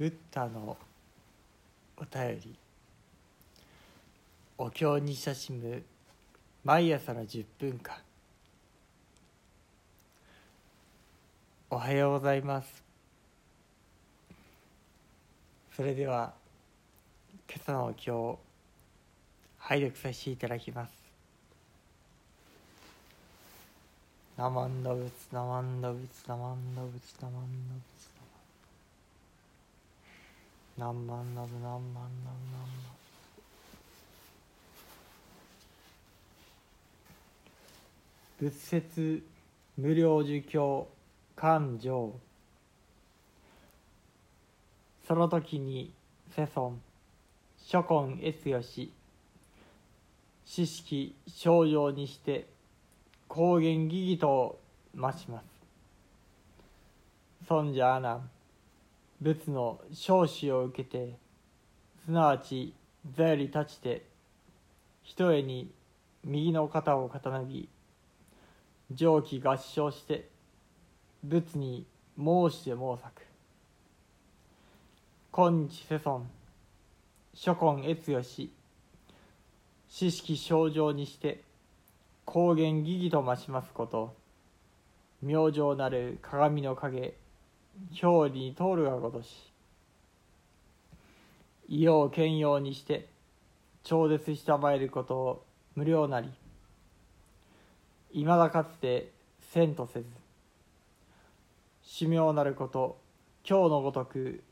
ブッダのお便り。お経に親しむ毎朝の10分間。おはようございます。それでは今朝のお経を拝読させていただきます。ナマンダブツナマンダブツナマンダブツナマンダブツ何万ナブ何万ナブ何万仏説無料儒教勘定その時に世尊諸根越よし知識症状にして高原義義と増します。尊者阿南仏の召使を受けてすなわち座より立ちて一重に右の肩を傾ぎ上気合唱して仏に申して申作今日世尊諸根越よし知識症状にして高原義義と増しますこと明星なる鏡の影表裏に通るがごとし異様兼用にして超絶したまえることを無料なりいまだかつてせんとせず修行なること今日のごとく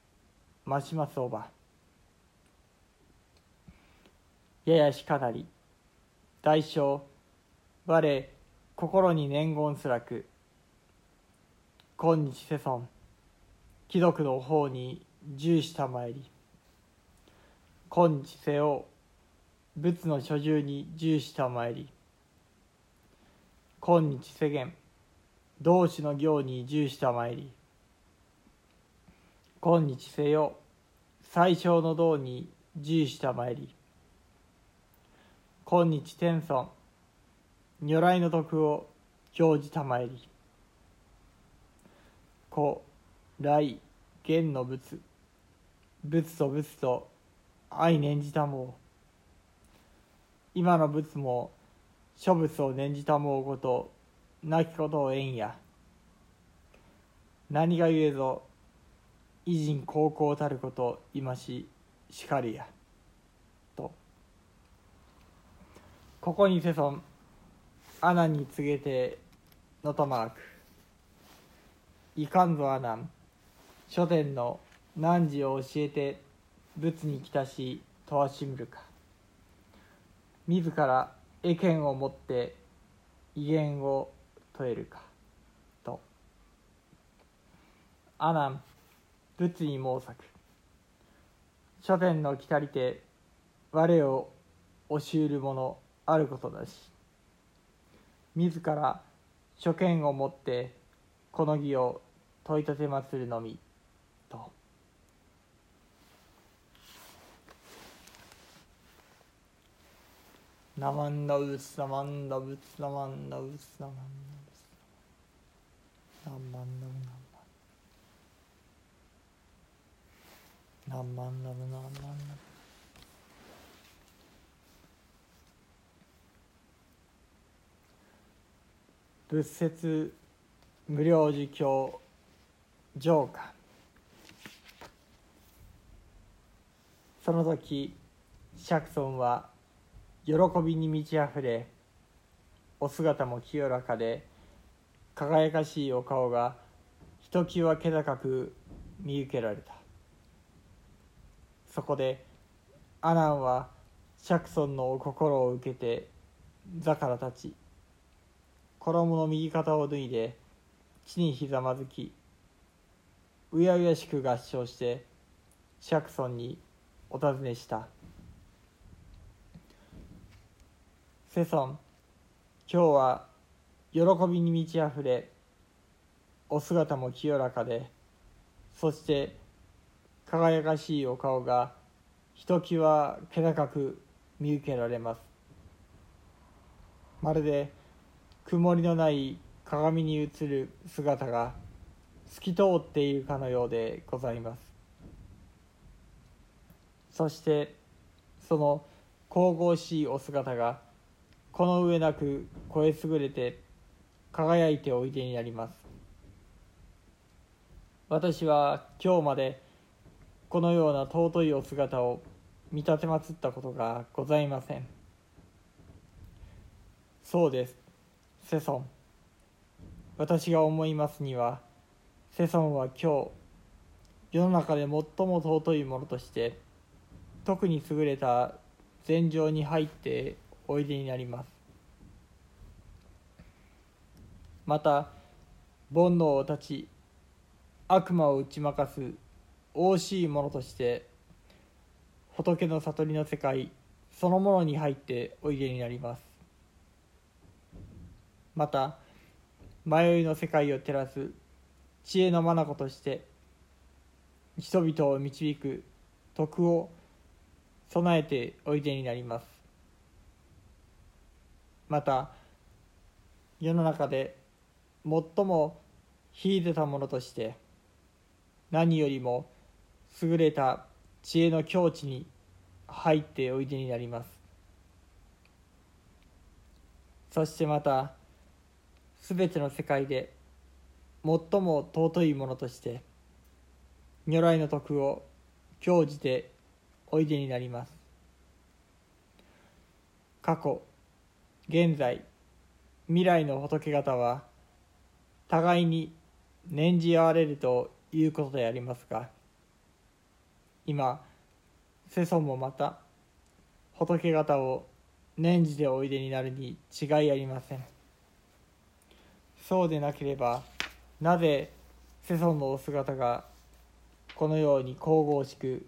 増しますおば。ややしかなり大小我心に念言すらく今日世尊。貴族の方に従したまいり今日世を仏の所住に従したまいり今日世間同志の行に従したまいり今日世を最小の道に従したまいり今日天尊如来の徳を表じたまいり故来元の仏。仏と仏と愛念じたもう。今の仏も諸仏を念じたもうことなきことを縁や。何が言えぞ偉人高校たること今ししかりや。と。ここに世尊阿南に告げてのとマークいかんぞ阿南書店の汝を教えて仏に来たし問わしむるか。自ら意見を持って威厳を問えるか。と。阿南仏に申作書店の来たりて我を教える者あることだし。自ら諸権をもってこの義を問い立てまするのみ。とナマンダウスナマンダブツナマンダウスナマンダブツナマンダブナマンダブナマンダブナマンダブ仏説無料儒教浄化その時釈尊は喜びに満ち溢れお姿も清らかで輝かしいお顔がひときわ気高く見受けられた。そこで阿南は釈尊のお心を受けて座から立ち衣の右肩を脱いで地にひざまずきうやうやしく合唱して釈尊にお尋ねした「世尊今日は喜びに満ち溢れお姿も清らかでそして輝かしいお顔がひときわ気高く見受けられます。まるで曇りのない鏡に映る姿が透き通っているかのようでございます。そしてその神々しいお姿がこの上なく超え優れて輝いておいでになります。私は今日までこのような尊いお姿を見立てまつったことがございません。そうです。セソン。私が思いますにはセソンは今日世の中で最も尊いものとして特に優れた禅場に入っておいでになります。また煩悩を断ち悪魔を打ち負かす惜しいものとして仏の悟りの世界そのものに入っておいでになります。また迷いの世界を照らす知恵の眼として人々を導く徳を備えておいでになります。また世の中で最も秀でたものとして何よりも優れた知恵の境地に入っておいでになります。そしてまた全ての世界で最も尊いものとして如来の徳を享じておいでになります。過去現在未来の仏方は互いに念じ合われるということでありますが今世尊もまた仏方を念じておいでになるに違いありません。そうでなければなぜ世尊のお姿がこのように神々しく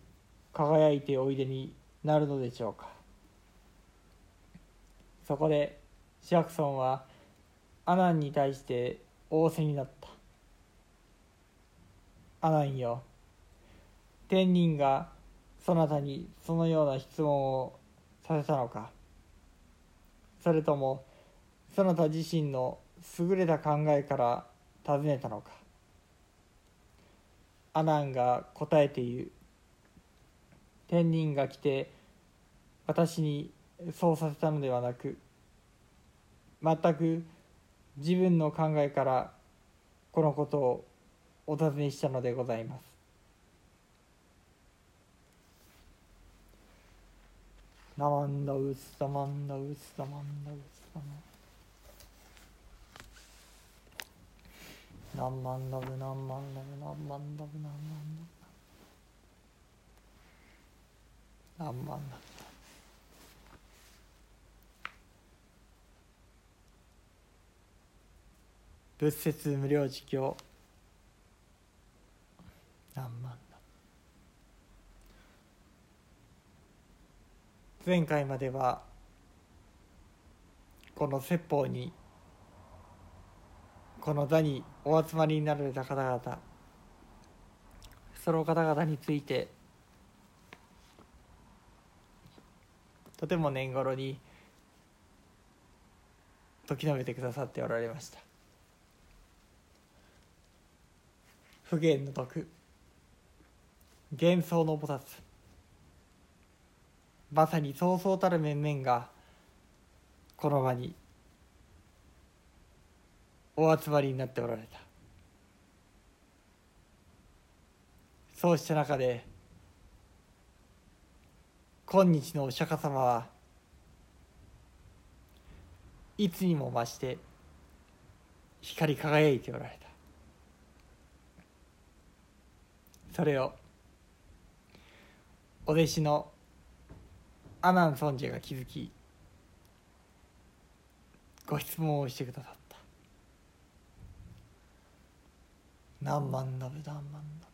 輝いておいでになるのでしょうか。そこでシャクソンはアナンに対して仰せになった。アナンよ天人がそなたにそのような質問をさせたのか。それともそなた自身の優れた考えから尋ねたのか。アナンが答えている天人が来て私にそうさせたのではなく全く自分の考えからこのことをお尋ねしたのでございます。ナマンダウスダマンダウスダマンダウスダマン何万ダブ何万ダブ何万ダブ何万ダブ何万ダブ仏説無料自教何万だ前回まではこの説法にこの座にお集まりになられた方々その方々についてとても年頃に時のめてくださっておられました。普賢の徳幻想の菩薩。まさにそうそうたる面々がこの場にお集まりになっておられた。そうした中で今日のお釈迦様はいつにも増して光り輝いておられたそれをお弟子の阿南尊者が気づきご質問をしてくださった何万ダブ何万ダブ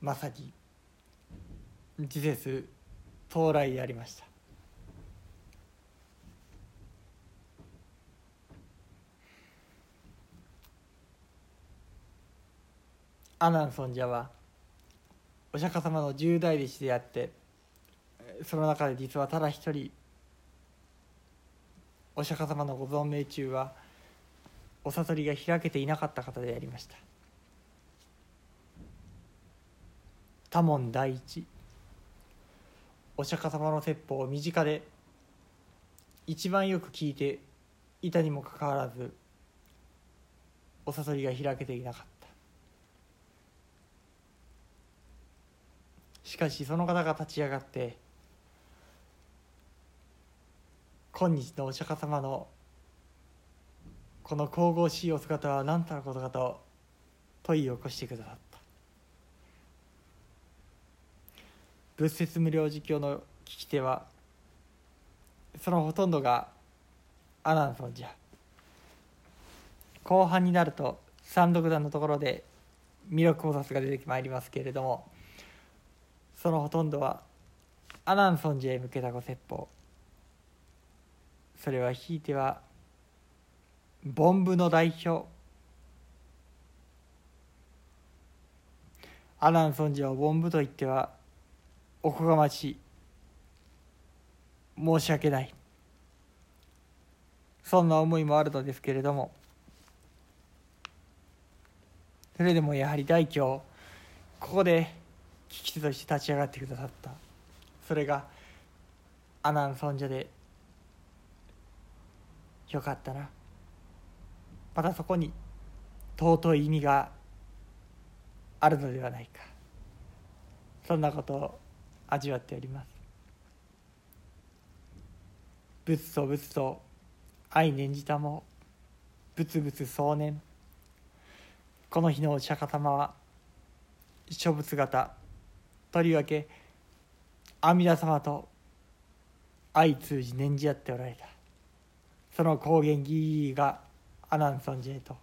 まさに時節到来でありました。阿南尊者はお釈迦様の十大弟子であってその中で実はただ一人お釈迦様のご存命中はお悟りが開けていなかった方でありました。多聞第一。お釈迦様の説法を身近で一番よく聞いていたにもかかわらずお悟りが開けていなかった。しかしその方が立ち上がって今日のお釈迦様のこの神々しいお姿は何たることかと問いを起こしてくださった。仏説無料実況の聞き手はそのほとんどが阿南尊者後半になると三独断のところで弥勒菩薩が出てまいりますけれどもそのほとんどは阿南尊者へ向けたご説法。それはひいては凡夫の代表。阿南尊者を凡夫と言ってはおこがましい。申し訳ない。そんな思いもあるのですけれども。それでもやはり大教ここで聞き手として立ち上がってくださった。それが阿南尊者でよかったな。またそこに尊い意味があるのではないか。そんなことを味わっております。仏と仏と愛念じたも仏仏壮年。この日のお釈迦様は諸仏型とりわけ阿弥陀様と相通じ念じ合っておられた。その高原義が阿南尊寺へと